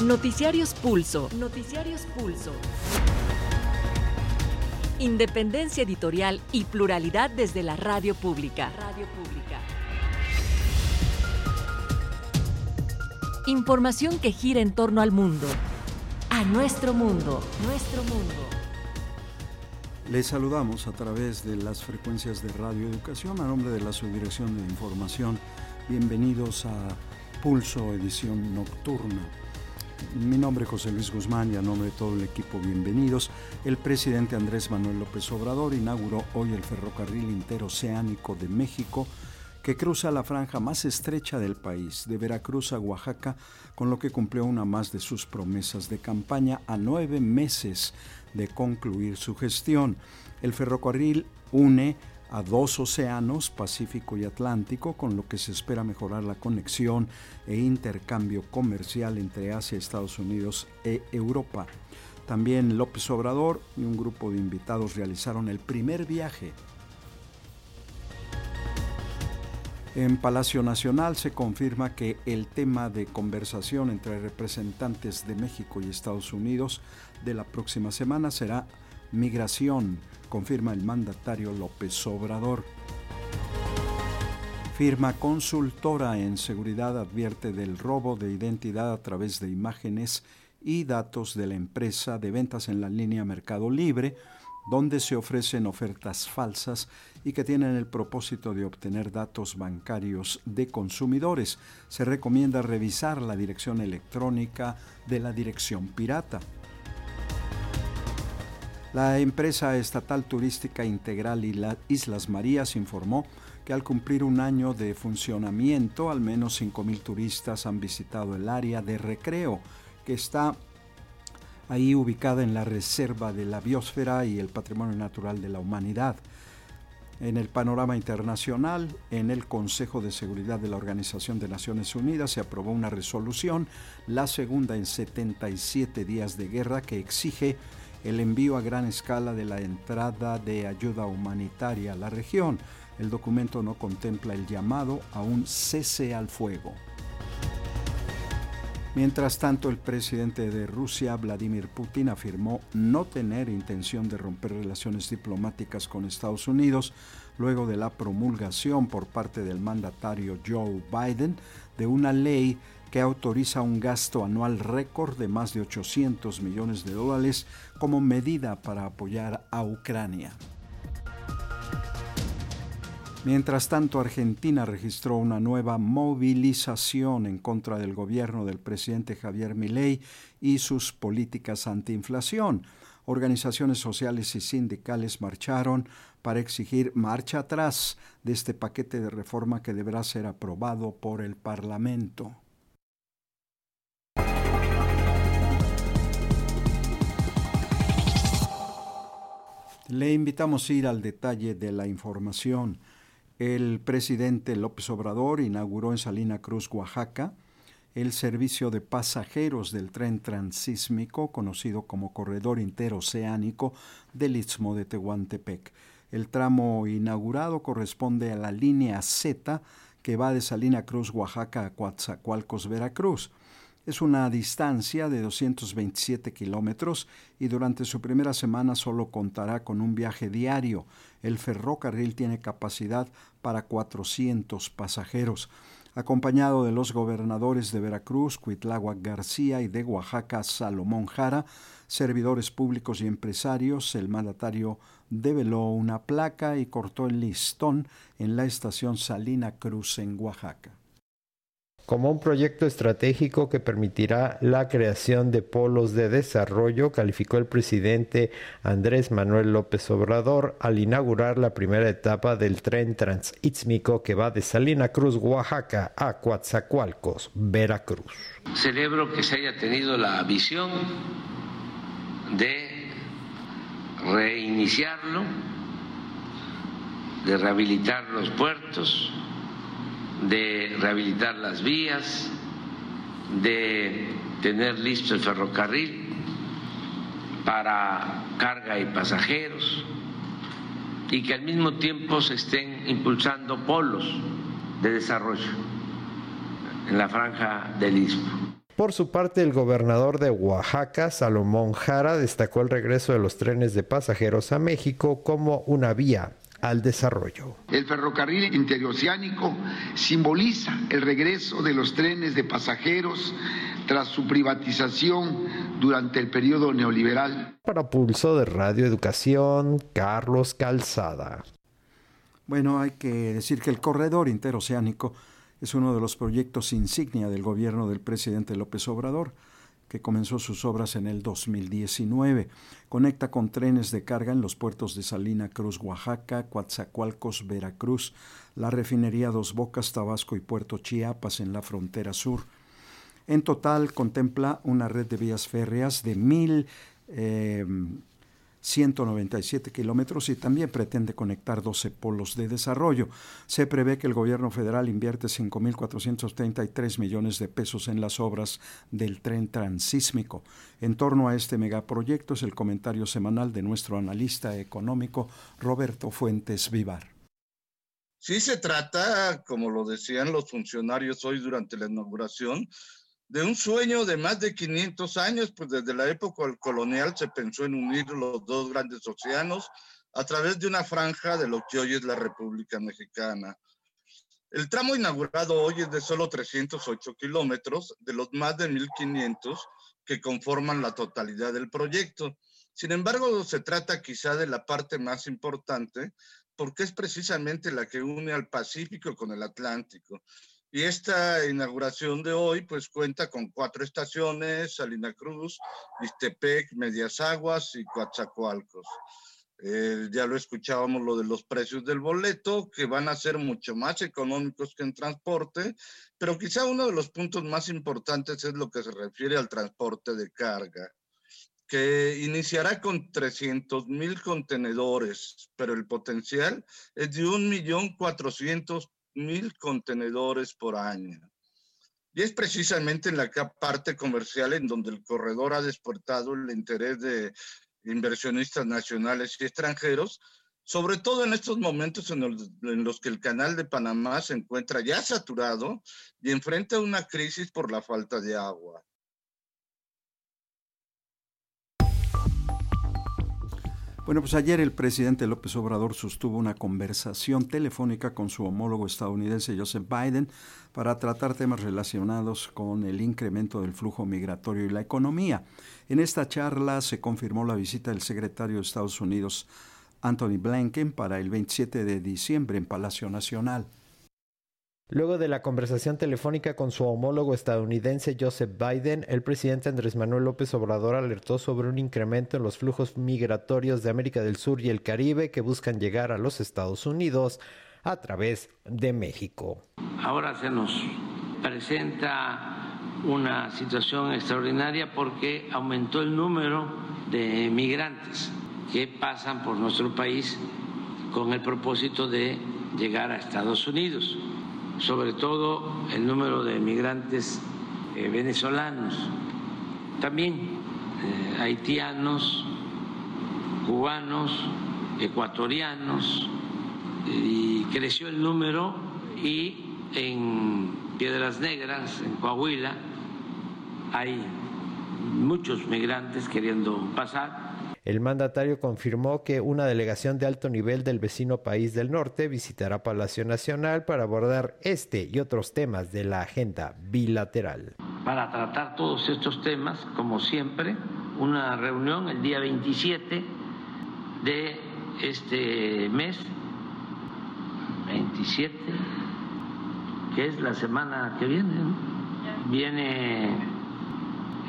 Noticiarios Pulso. Noticiarios Pulso. Independencia editorial y pluralidad desde la radio pública. Radio pública. Información que gira en torno al mundo. A nuestro mundo. Nuestro mundo. Les saludamos a través de las frecuencias de Radio Educación a nombre de la Subdirección de Información. Bienvenidos a Pulso Edición Nocturna. Mi nombre es José Luis Guzmán y a nombre de todo el equipo, bienvenidos. El presidente Andrés Manuel López Obrador inauguró hoy el ferrocarril interoceánico de México que cruza la franja más estrecha del país, de Veracruz a Oaxaca, con lo que cumplió una más de sus promesas de campaña a nueve meses de concluir su gestión. El ferrocarril une a dos océanos, Pacífico y Atlántico, con lo que se espera mejorar la conexión e intercambio comercial entre Asia, Estados Unidos e Europa. También López Obrador y un grupo de invitados realizaron el primer viaje. En Palacio Nacional se confirma que el tema de conversación entre representantes de México y Estados Unidos de la próxima semana será migración, confirma el mandatario López Obrador. Firma consultora en seguridad advierte del robo de identidad a través de imágenes y datos de la empresa de ventas en la línea Mercado Libre, donde se ofrecen ofertas falsas y que tienen el propósito de obtener datos bancarios de consumidores. Se recomienda revisar la dirección electrónica de la dirección pirata. La empresa estatal turística integral Islas Marías informó que al cumplir un año de funcionamiento, al menos 5.000 turistas han visitado el área de recreo, que está ahí ubicada en la Reserva de la Biosfera y el Patrimonio Natural de la Humanidad. En el panorama internacional, en el Consejo de Seguridad de la Organización de Naciones Unidas se aprobó una resolución, la segunda en 77 días de guerra, que exige el envío a gran escala de la entrada de ayuda humanitaria a la región. El documento no contempla el llamado a un cese al fuego. Mientras tanto, el presidente de Rusia, Vladimir Putin, afirmó no tener intención de romper relaciones diplomáticas con Estados Unidos luego de la promulgación por parte del mandatario Joe Biden de una ley que autoriza un gasto anual récord de más de 800 millones de dólares como medida para apoyar a Ucrania. Mientras tanto, Argentina registró una nueva movilización en contra del gobierno del presidente Javier Milei y sus políticas antiinflación. Organizaciones sociales y sindicales marcharon para exigir marcha atrás de este paquete de reforma que deberá ser aprobado por el Parlamento. Le invitamos a ir al detalle de la información. El presidente López Obrador inauguró en Salina Cruz, Oaxaca, el servicio de pasajeros del tren transísmico, conocido como Corredor Interoceánico del Istmo de Tehuantepec. El tramo inaugurado corresponde a la línea Z que va de Salina Cruz, Oaxaca a Coatzacoalcos, Veracruz. Es una distancia de 227 kilómetros y durante su primera semana solo contará con un viaje diario. El ferrocarril tiene capacidad para 400 pasajeros. Acompañado de los gobernadores de Veracruz, Cuitláhuac García y de Oaxaca, Salomón Jara, servidores públicos y empresarios, el mandatario develó una placa y cortó el listón en la estación Salina Cruz en Oaxaca como un proyecto estratégico que permitirá la creación de polos de desarrollo, calificó el presidente Andrés Manuel López Obrador al inaugurar la primera etapa del tren transísmico que va de Salina Cruz, Oaxaca, a Coatzacoalcos, Veracruz. Celebro que se haya tenido la visión de reiniciarlo, de rehabilitar los puertos, de rehabilitar las vías, de tener listo el ferrocarril para carga y pasajeros y que al mismo tiempo se estén impulsando polos de desarrollo en la franja del Istmo. Por su parte, el gobernador de Oaxaca, Salomón Jara, destacó el regreso de los trenes de pasajeros a México como una vía al desarrollo. El ferrocarril interoceánico simboliza el regreso de los trenes de pasajeros tras su privatización durante el periodo neoliberal. Para Pulso de Radio Educación, Carlos Calzada. Bueno, hay que decir que el corredor interoceánico es uno de los proyectos insignia del gobierno del presidente López Obrador, que comenzó sus obras en el 2019. Conecta con trenes de carga en los puertos de Salina Cruz, Oaxaca, Coatzacoalcos, Veracruz, la refinería Dos Bocas, Tabasco y Puerto Chiapas en la frontera sur. En total contempla una red de vías férreas de mil eh, 197 kilómetros y también pretende conectar 12 polos de desarrollo. Se prevé que el gobierno federal invierte 5.433 millones de pesos en las obras del tren transísmico. En torno a este megaproyecto es el comentario semanal de nuestro analista económico Roberto Fuentes Vivar. Sí se trata, como lo decían los funcionarios hoy durante la inauguración, de un sueño de más de 500 años, pues desde la época colonial se pensó en unir los dos grandes océanos a través de una franja de lo que hoy es la República Mexicana. El tramo inaugurado hoy es de solo 308 kilómetros, de los más de 1.500 que conforman la totalidad del proyecto. Sin embargo, se trata quizá de la parte más importante porque es precisamente la que une al Pacífico con el Atlántico y esta inauguración de hoy pues cuenta con cuatro estaciones, Salina Cruz, Ixtepec, Medias Aguas y Coatzacoalcos. Eh, ya lo escuchábamos lo de los precios del boleto, que van a ser mucho más económicos que en transporte, pero quizá uno de los puntos más importantes es lo que se refiere al transporte de carga, que iniciará con 300 mil contenedores, pero el potencial es de 1.400.000 mil contenedores por año. Y es precisamente en la parte comercial en donde el corredor ha despertado el interés de inversionistas nacionales y extranjeros, sobre todo en estos momentos en los, en los, que el canal de Panamá se encuentra ya saturado y enfrenta una crisis por la falta de agua. Bueno, pues ayer el presidente López Obrador sostuvo una conversación telefónica con su homólogo estadounidense Joseph Biden para tratar temas relacionados con el incremento del flujo migratorio y la economía. En esta charla se confirmó la visita del secretario de Estados Unidos Anthony Blinken para el 27 de diciembre en Palacio Nacional. Luego de la conversación telefónica con su homólogo estadounidense Joseph Biden, el presidente Andrés Manuel López Obrador alertó sobre un incremento en los flujos migratorios de América del Sur y el Caribe que buscan llegar a los Estados Unidos a través de México. Ahora se nos presenta una situación extraordinaria porque aumentó el número de migrantes que pasan por nuestro país con el propósito de llegar a Estados Unidos sobre todo el número de migrantes eh, venezolanos, también eh, haitianos, cubanos, ecuatorianos, y creció el número y en Piedras Negras, en Coahuila, hay muchos migrantes queriendo pasar el mandatario confirmó que una delegación de alto nivel del vecino país del norte visitará Palacio Nacional para abordar este y otros temas de la agenda bilateral. Para tratar todos estos temas, como siempre, una reunión el día 27 de este mes, 27, que es la semana que viene. Viene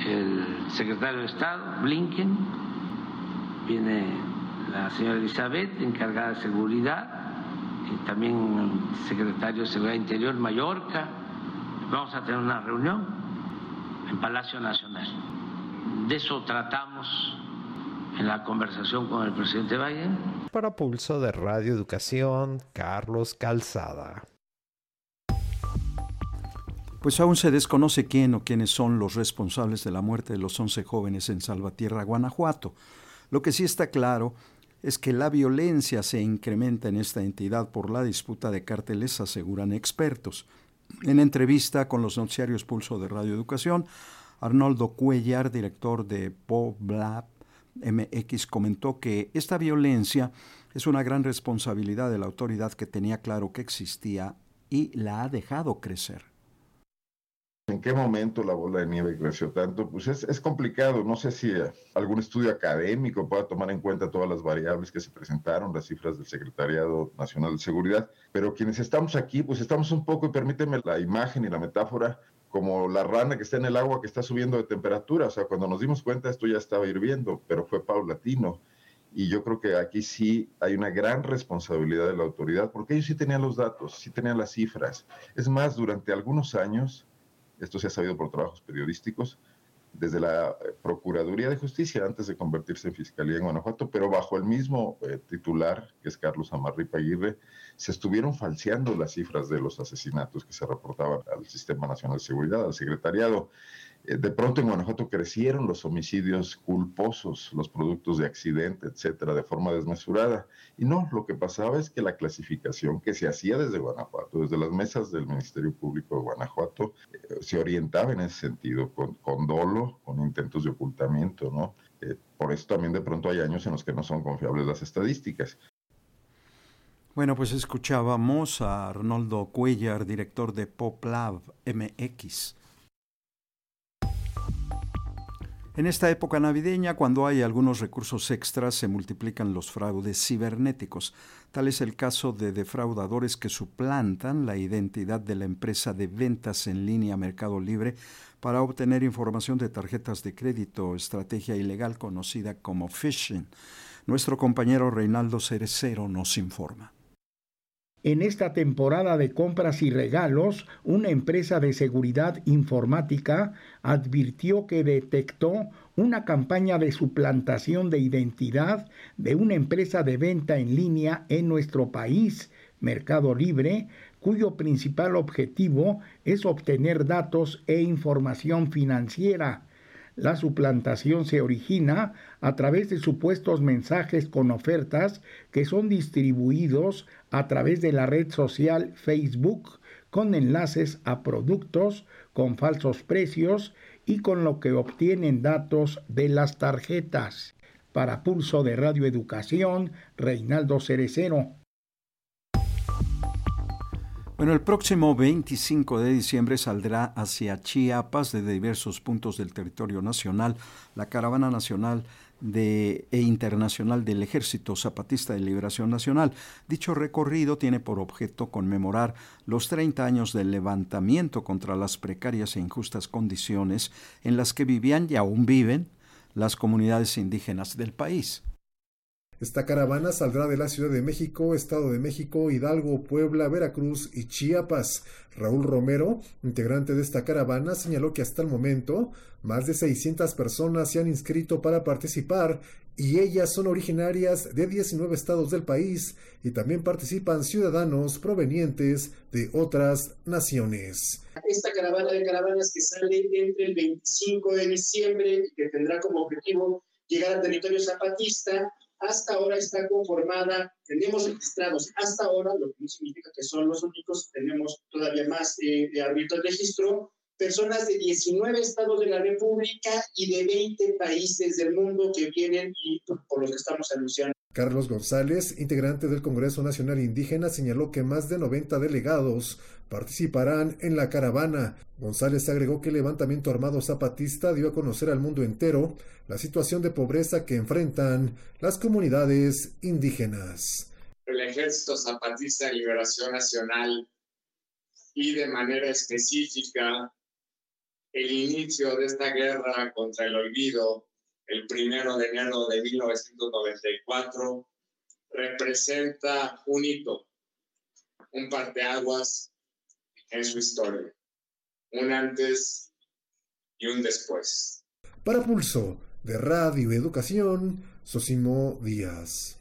el secretario de Estado, Blinken, viene la señora Elizabeth, encargada de seguridad, y también el secretario de Seguridad Interior, Mallorca. Vamos a tener una reunión en Palacio Nacional. De eso tratamos en la conversación con el presidente Biden. Para Pulso de Radio Educación, Carlos Calzada. Pues aún se desconoce quién o quiénes son los responsables de la muerte de los 11 jóvenes en Salvatierra, Guanajuato. Lo que sí está claro es que la violencia se incrementa en esta entidad por la disputa de cárteles, aseguran expertos. En entrevista con los noticiarios Pulso de Radio Educación, Arnoldo Cuellar, director de POBLAB MX, comentó que esta violencia es una gran responsabilidad de la autoridad que tenía claro que existía y la ha dejado crecer. ¿En qué momento la bola de nieve creció tanto? Pues es, es, complicado. No sé si algún estudio académico pueda tomar en cuenta todas las variables que se presentaron, las cifras del Secretariado Nacional de Seguridad, pero quienes estamos aquí, pues estamos un poco, y permíteme la imagen y la metáfora, como la rana que está en el agua que está subiendo de temperatura. O sea, cuando nos dimos cuenta esto ya estaba hirviendo, pero fue paulatino. Y yo creo que aquí sí hay una gran responsabilidad de la autoridad, porque ellos sí tenían los datos, sí tenían las cifras. Es más, durante algunos años esto se ha sabido por trabajos periodísticos, desde la eh, Procuraduría de Justicia antes de convertirse en Fiscalía en Guanajuato, pero bajo el mismo eh, titular, que es Carlos Amarripa Aguirre, se estuvieron falseando las cifras de los asesinatos que se reportaban al Sistema Nacional de Seguridad, al Secretariado. Eh, de pronto en Guanajuato crecieron los homicidios culposos, los productos de accidente, etcétera, de forma desmesurada. Y no, lo que pasaba es que la clasificación que se hacía desde Guanajuato, desde las mesas del Ministerio Público de Guanajuato, eh, se orientaba en ese sentido, con, con, dolo, con intentos de ocultamiento, ¿no? Eh, por eso también de pronto hay años en los que no son confiables las estadísticas. Bueno, pues escuchábamos a Arnoldo Cuellar, director de PopLab MX. En esta época navideña, cuando hay algunos recursos extras, se multiplican los fraudes cibernéticos. Tal es el caso de defraudadores que suplantan la identidad de la empresa de ventas en línea Mercado Libre para obtener información de tarjetas de crédito, estrategia ilegal conocida como phishing. Nuestro compañero Reinaldo Cerecero nos informa. En esta temporada de compras y regalos, una empresa de seguridad informática advirtió que detectó una campaña de suplantación de identidad de una empresa de venta en línea en nuestro país, Mercado Libre, cuyo principal objetivo es obtener datos e información financiera. La suplantación se origina a través de supuestos mensajes con ofertas que son distribuidos a través de la red social Facebook con enlaces a productos con falsos precios y con lo que obtienen datos de las tarjetas. Para Pulso de Radio Educación, Reinaldo Cerecero. Bueno, el próximo 25 de diciembre saldrá hacia Chiapas de diversos puntos del territorio nacional la Caravana Nacional de, e Internacional del Ejército Zapatista de Liberación Nacional. Dicho recorrido tiene por objeto conmemorar los 30 años del levantamiento contra las precarias e injustas condiciones en las que vivían y aún viven las comunidades indígenas del país. Esta caravana saldrá de la Ciudad de México, Estado de México, Hidalgo, Puebla, Veracruz y Chiapas. Raúl Romero, integrante de esta caravana, señaló que hasta el momento más de 600 personas se han inscrito para participar y ellas son originarias de 19 estados del país y también participan ciudadanos provenientes de otras naciones. Esta caravana de caravanas que sale entre el 25 de diciembre y que tendrá como objetivo llegar al territorio zapatista hasta ahora está conformada, tenemos registrados hasta ahora, lo que no significa que son los únicos, tenemos todavía más eh, de abierto el registro, personas de 19 estados de la República y de 20 países del mundo que vienen y por los que estamos anunciando. Carlos González, integrante del Congreso Nacional Indígena, señaló que más de 90 delegados participarán en la caravana. González agregó que el levantamiento armado zapatista dio a conocer al mundo entero la situación de pobreza que enfrentan las comunidades indígenas. El Ejército Zapatista de Liberación Nacional y de manera específica el inicio de esta guerra contra el olvido el primero de enero de 1994 representa un hito, un parteaguas en su historia, un antes y un después. Para Pulso de Radio Educación, Sosimo Díaz.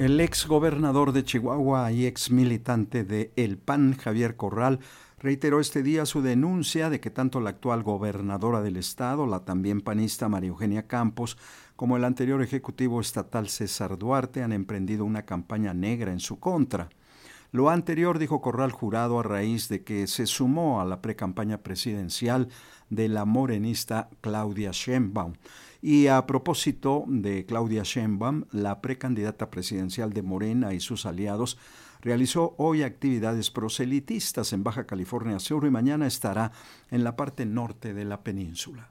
El ex gobernador de Chihuahua y ex militante de El PAN, Javier Corral, reiteró este día su denuncia de que tanto la actual gobernadora del estado, la también panista María Eugenia Campos, como el anterior ejecutivo estatal César Duarte han emprendido una campaña negra en su contra. Lo anterior dijo Corral Jurado a raíz de que se sumó a la precampaña presidencial de la morenista Claudia Sheinbaum. Y a propósito de Claudia Sheinbaum, la precandidata presidencial de Morena y sus aliados realizó hoy actividades proselitistas en Baja California Sur y mañana estará en la parte norte de la península.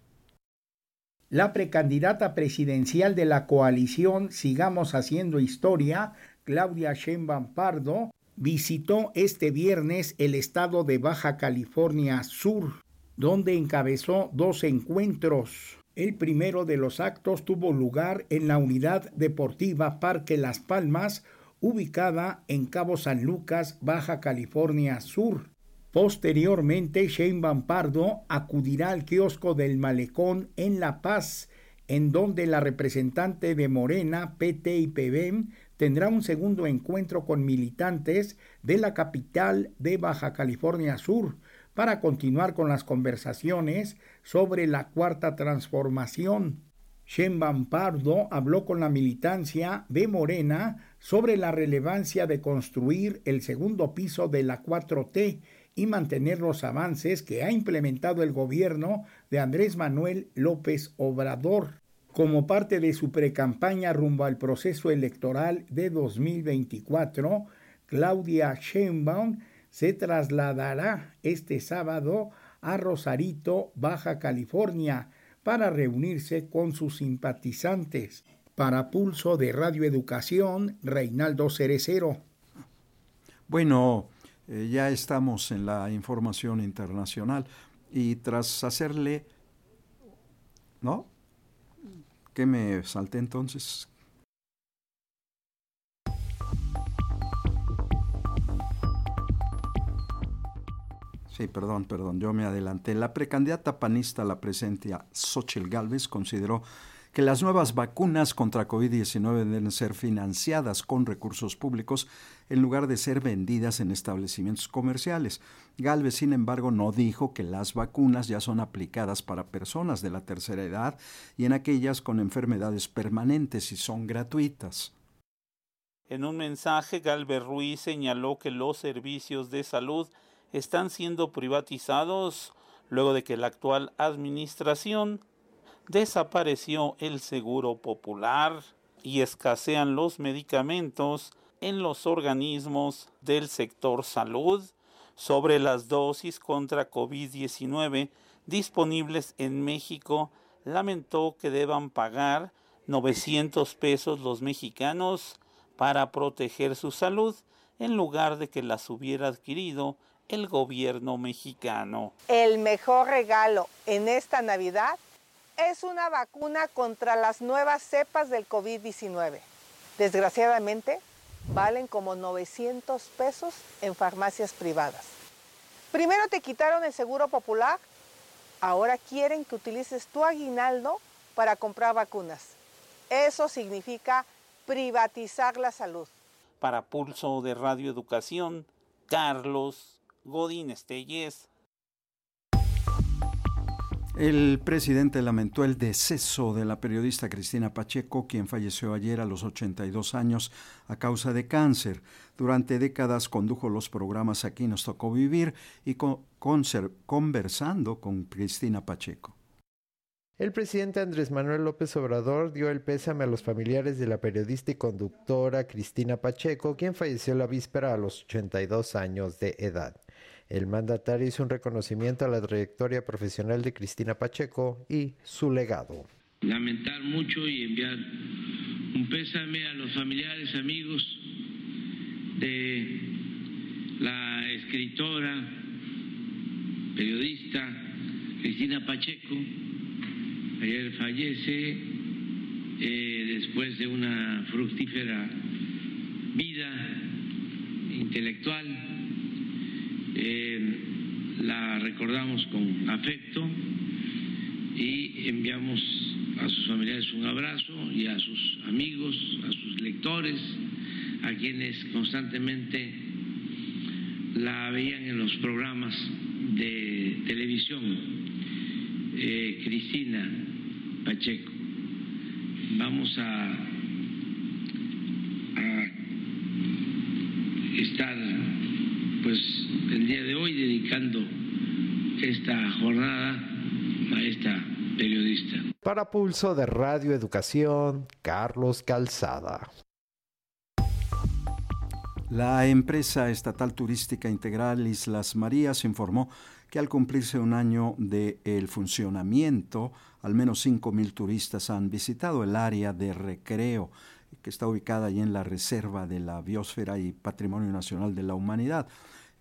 La precandidata presidencial de la coalición Sigamos Haciendo Historia, Claudia Sheinbaum Pardo, visitó este viernes el estado de Baja California Sur, donde encabezó dos encuentros. El primero de los actos tuvo lugar en la unidad deportiva Parque Las Palmas, ubicada en Cabo San Lucas, Baja California Sur. Posteriormente, Shane Pardo acudirá al kiosco del Malecón en La Paz, en donde la representante de Morena, PT y PBM tendrá un segundo encuentro con militantes de la capital de Baja California Sur para continuar con las conversaciones sobre la cuarta transformación. Shemban Pardo habló con la militancia de Morena sobre la relevancia de construir el segundo piso de la 4T y mantener los avances que ha implementado el gobierno de Andrés Manuel López Obrador. Como parte de su precampaña rumbo al proceso electoral de 2024, Claudia Sheinbaum se trasladará este sábado a Rosarito, Baja California, para reunirse con sus simpatizantes. Para Pulso de Radio Educación, Reinaldo Cerecero. Bueno, eh, ya estamos en la información internacional y tras hacerle, ¿no? ¿Qué me salté entonces? Sí, perdón, perdón, yo me adelanté. La precandidata panista a la presencia, Xochitl Galvez, consideró que las nuevas vacunas contra COVID-19 deben ser financiadas con recursos públicos en lugar de ser vendidas en establecimientos comerciales. Galvez, sin embargo, no dijo que las vacunas ya son aplicadas para personas de la tercera edad y en aquellas con enfermedades permanentes y son gratuitas. En un mensaje, Galvez Ruiz señaló que los servicios de salud están siendo privatizados luego de que la actual administración desapareció el seguro popular y escasean los medicamentos en los organismos del sector salud sobre las dosis contra COVID-19 disponibles en México, lamentó que deban pagar 900 pesos los mexicanos para proteger su salud en lugar de que las hubiera adquirido el gobierno mexicano. El mejor regalo en esta Navidad es una vacuna contra las nuevas cepas del COVID-19. Desgraciadamente, valen como 900 pesos en farmacias privadas. Primero te quitaron el seguro popular, ahora quieren que utilices tu aguinaldo para comprar vacunas. Eso significa privatizar la salud. Para Pulso de Radio Educación, Carlos Godín Estelles. El presidente lamentó el deceso de la periodista Cristina Pacheco, quien falleció ayer a los 82 años a causa de cáncer. Durante décadas condujo los programas Aquí nos tocó vivir y conversando con Cristina Pacheco. El presidente Andrés Manuel López Obrador dio el pésame a los familiares de la periodista y conductora Cristina Pacheco, quien falleció la víspera a los 82 años de edad. El mandatario hizo un reconocimiento a la trayectoria profesional de Cristina Pacheco y su legado. Lamentar mucho y enviar un pésame a los familiares, amigos de la escritora, periodista Cristina Pacheco. Ayer fallece eh, después de una fructífera vida intelectual eh, la recordamos con afecto y enviamos a sus familiares un abrazo y a sus amigos, a sus lectores, a quienes constantemente la veían en los programas de televisión. Eh, Cristina Pacheco. Vamos a, a estar pues el día de hoy dedicando esta jornada a esta periodista. Para Pulso de Radio Educación, Carlos Calzada. La empresa estatal turística integral Islas Marías informó que al cumplirse un año de el funcionamiento, al menos 5.000 turistas han visitado el área de recreo que está ubicada allí en la Reserva de la Biosfera y Patrimonio Nacional de la Humanidad.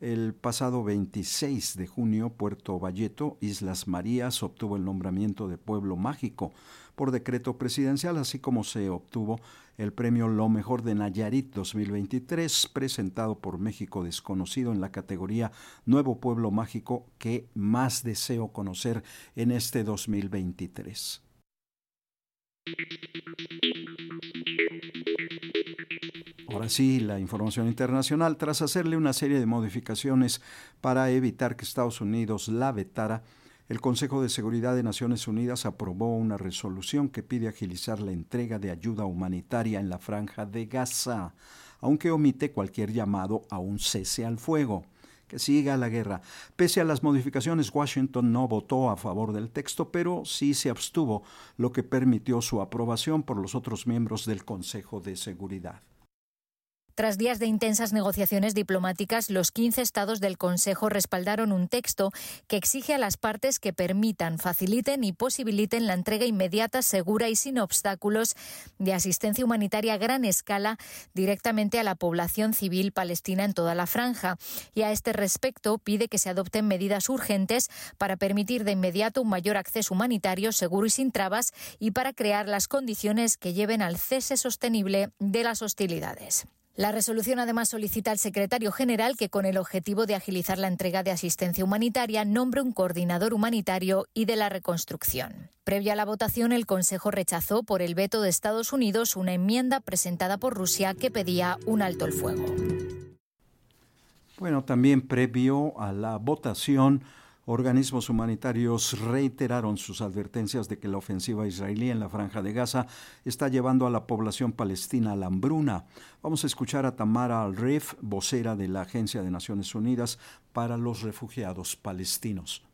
El pasado 26 de junio, Puerto Valleto, Islas Marías, obtuvo el nombramiento de Pueblo Mágico por decreto presidencial, así como se obtuvo el premio Lo Mejor de Nayarit 2023, presentado por México Desconocido en la categoría Nuevo Pueblo Mágico que más deseo conocer en este 2023. Ahora sí, la información internacional. Tras hacerle una serie de modificaciones para evitar que Estados Unidos la vetara, el Consejo de Seguridad de Naciones Unidas aprobó una resolución que pide agilizar la entrega de ayuda humanitaria en la franja de Gaza, aunque omite cualquier llamado a un cese al fuego que siga la guerra. Pese a las modificaciones, Washington no votó a favor del texto, pero sí se abstuvo, lo que permitió su aprobación por los otros miembros del Consejo de Seguridad. Tras días de intensas negociaciones diplomáticas, los 15 estados del Consejo respaldaron un texto que exige a las partes que permitan, faciliten y posibiliten la entrega inmediata, segura y sin obstáculos de asistencia humanitaria a gran escala directamente a la población civil palestina en toda la franja. Y a este respecto pide que se adopten medidas urgentes para permitir de inmediato un mayor acceso humanitario seguro y sin trabas y para crear las condiciones que lleven al cese sostenible de las hostilidades. La resolución además solicita al secretario general que, con el objetivo de agilizar la entrega de asistencia humanitaria, nombre un coordinador humanitario y de la reconstrucción. Previa a la votación, el Consejo rechazó por el veto de Estados Unidos una enmienda presentada por Rusia que pedía un alto el fuego. Bueno, también previo a la votación, Organismos humanitarios reiteraron sus advertencias de que la ofensiva israelí en la franja de Gaza está llevando a la población palestina a la hambruna. Vamos a escuchar a Tamara Al-Rif, vocera de la Agencia de Naciones Unidas para los Refugiados Palestinos.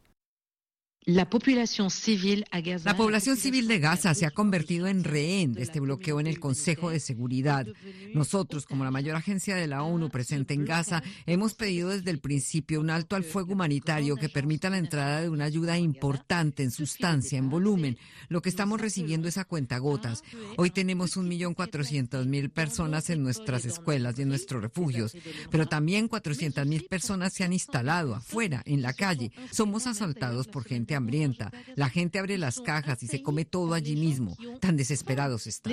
La población civil de Gaza se ha convertido en rehén de este bloqueo en el Consejo de Seguridad. Nosotros, como la mayor agencia de la ONU presente en Gaza, hemos pedido desde el principio un alto al fuego humanitario que permita la entrada de una ayuda importante en sustancia, en volumen. Lo que estamos recibiendo es a cuentagotas. Hoy tenemos 1.400.000 personas en nuestras escuelas y en nuestros refugios, pero también 400.000 personas se han instalado afuera, en la calle. Somos asaltados por gente hambrienta. La gente abre las cajas y se come todo allí mismo. Tan desesperados están.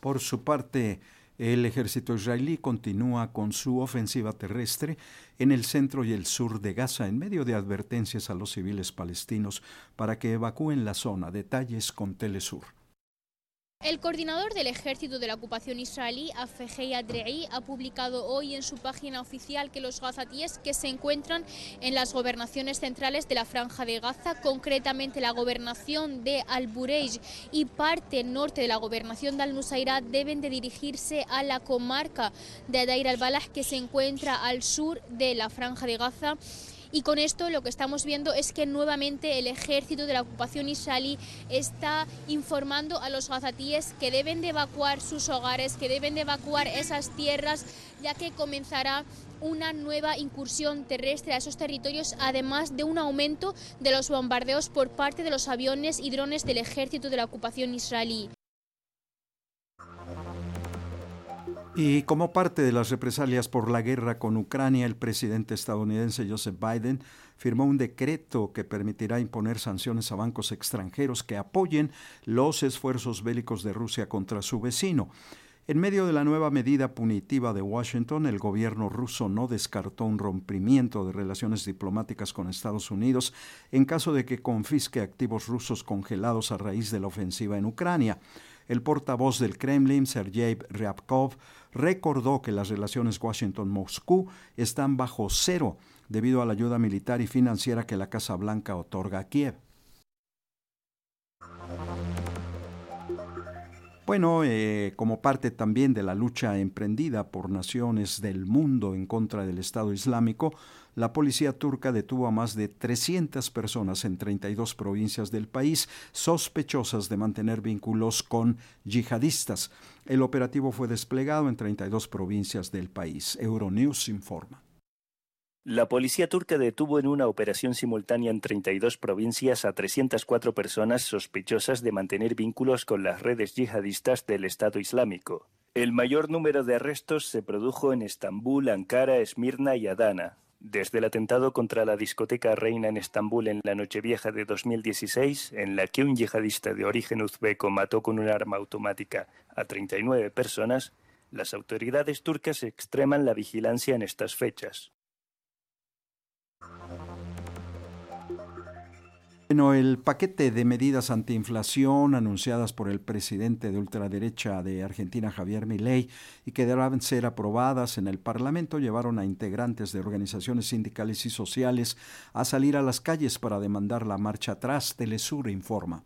Por su parte, el ejército israelí continúa con su ofensiva terrestre en el centro y el sur de Gaza en medio de advertencias a los civiles palestinos para que evacúen la zona. Detalles con Telesur. El coordinador del ejército de la ocupación israelí, Afegei Adrei, ha publicado hoy en su página oficial que los gazatíes que se encuentran en las gobernaciones centrales de la Franja de Gaza, concretamente la gobernación de Al-Burej y parte norte de la gobernación de Al-Nusayrat, deben de dirigirse a la comarca de Adair al-Balah, que se encuentra al sur de la Franja de Gaza y con esto lo que estamos viendo es que nuevamente el ejército de la ocupación israelí está informando a los gazatíes que deben de evacuar sus hogares, que deben de evacuar esas tierras, ya que comenzará una nueva incursión terrestre a esos territorios, además de un aumento de los bombardeos por parte de los aviones y drones del ejército de la ocupación israelí. Y como parte de las represalias por la guerra con Ucrania, el presidente estadounidense Joseph Biden firmó un decreto que permitirá imponer sanciones a bancos extranjeros que apoyen los esfuerzos bélicos de Rusia contra su vecino. En medio de la nueva medida punitiva de Washington, el gobierno ruso no descartó un rompimiento de relaciones diplomáticas con Estados Unidos en caso de que confisque activos rusos congelados a raíz de la ofensiva en Ucrania. El portavoz del Kremlin, Sergei Ryabkov, recordó que las relaciones Washington-Moscú están bajo cero debido a la ayuda militar y financiera que la Casa Blanca otorga a Kiev. Bueno, eh, como parte también de la lucha emprendida por naciones del mundo en contra del Estado Islámico, la policía turca detuvo a más de 300 personas en 32 provincias del país sospechosas de mantener vínculos con yihadistas. El operativo fue desplegado en 32 provincias del país. Euronews informa. La policía turca detuvo en una operación simultánea en 32 provincias a 304 personas sospechosas de mantener vínculos con las redes yihadistas del Estado Islámico. El mayor número de arrestos se produjo en Estambul, Ankara, Esmirna y Adana. Desde el atentado contra la discoteca Reina en Estambul en la Nochevieja de 2016, en la que un yihadista de origen uzbeco mató con un arma automática a 39 personas, las autoridades turcas extreman la vigilancia en estas fechas. Bueno, el paquete de medidas antiinflación anunciadas por el presidente de ultraderecha de Argentina, Javier Milei, y que deberán ser aprobadas en el Parlamento, llevaron a integrantes de organizaciones sindicales y sociales a salir a las calles para demandar la marcha atrás. Telesur informa.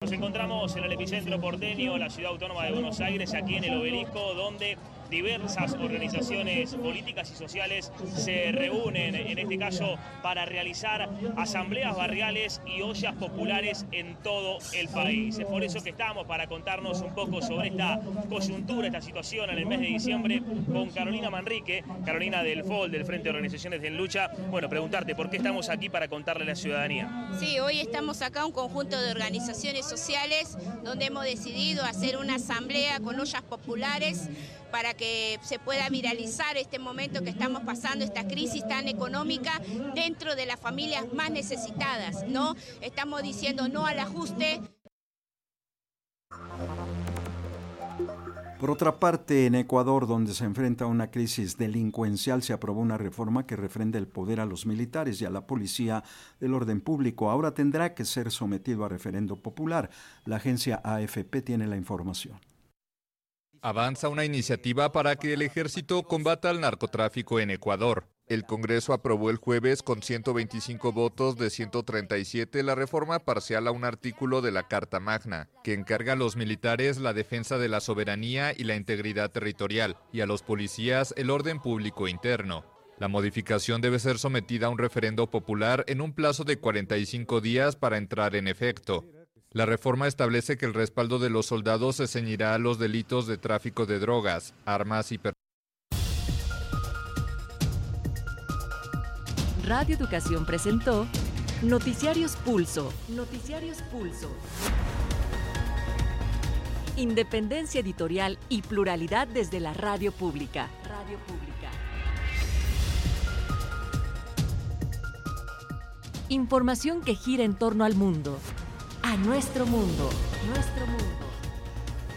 Nos encontramos en el epicentro porteño, la ciudad autónoma de Buenos Aires, aquí en el obelisco, donde diversas organizaciones políticas y sociales se reúnen, en este caso, para realizar asambleas barriales y ollas populares en todo el país. Es por eso que estamos para contarnos un poco sobre esta coyuntura, esta situación en el mes de diciembre con Carolina Manrique, Carolina del FOL, del Frente de Organizaciones en Lucha. Bueno, preguntarte, ¿por qué estamos aquí para contarle a la ciudadanía? Sí, hoy estamos acá un conjunto de organizaciones sociales donde hemos decidido hacer una asamblea con ollas populares para que se pueda viralizar este momento que estamos pasando, esta crisis tan económica dentro de las familias más necesitadas, ¿no? Estamos diciendo no al ajuste. Por otra parte, en Ecuador, donde se enfrenta a una crisis delincuencial, se aprobó una reforma que refrenda el poder a los militares y a la policía del orden público. Ahora tendrá que ser sometido a referendo popular. La agencia AFP tiene la información. Avanza una iniciativa para que el ejército combata el narcotráfico en Ecuador. El Congreso aprobó el jueves con 125 votos de 137 la reforma parcial a un artículo de la Carta Magna, que encarga a los militares la defensa de la soberanía y la integridad territorial, y a los policías el orden público interno. La modificación debe ser sometida a un referendo popular en un plazo de 45 días para entrar en efecto. La reforma establece que el respaldo de los soldados se ceñirá a los delitos de tráfico de drogas, armas y Radio Educación presentó Noticiarios Pulso. Noticiarios Pulso. Independencia editorial y pluralidad desde la radio pública. Radio pública. Información que gira en torno al mundo a nuestro mundo, nuestro mundo.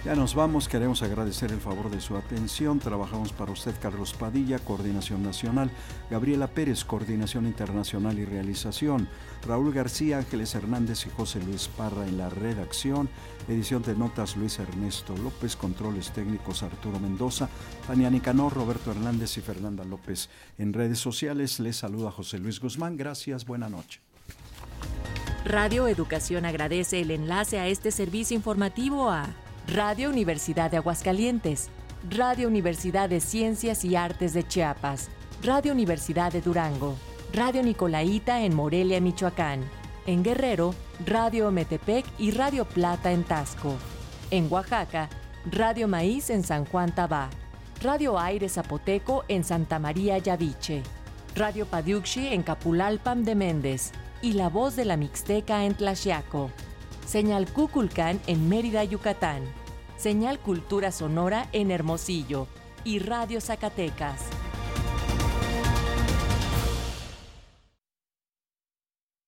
Ya nos vamos, queremos agradecer el favor de su atención. Trabajamos para usted Carlos Padilla, Coordinación Nacional, Gabriela Pérez, Coordinación Internacional y Realización, Raúl García, Ángeles Hernández y José Luis Parra en la redacción, edición de notas Luis Ernesto López, controles técnicos Arturo Mendoza, Tania Nicanor, Roberto Hernández y Fernanda López. En redes sociales les saluda José Luis Guzmán. Gracias, buena noche. Radio Educación agradece el enlace a este servicio informativo a Radio Universidad de Aguascalientes, Radio Universidad de Ciencias y Artes de Chiapas, Radio Universidad de Durango, Radio Nicolaita en Morelia, Michoacán, en Guerrero, Radio Metepec y Radio Plata en Tasco, en Oaxaca, Radio Maíz en San Juan Tabá, Radio Aire Zapoteco en Santa María Yaviche, Radio Padiuxi en Capulalpam de Méndez, y La Voz de la Mixteca en Tlaxiaco. Señal Cuculcán en Mérida, Yucatán. Señal Cultura Sonora en Hermosillo y Radio Zacatecas.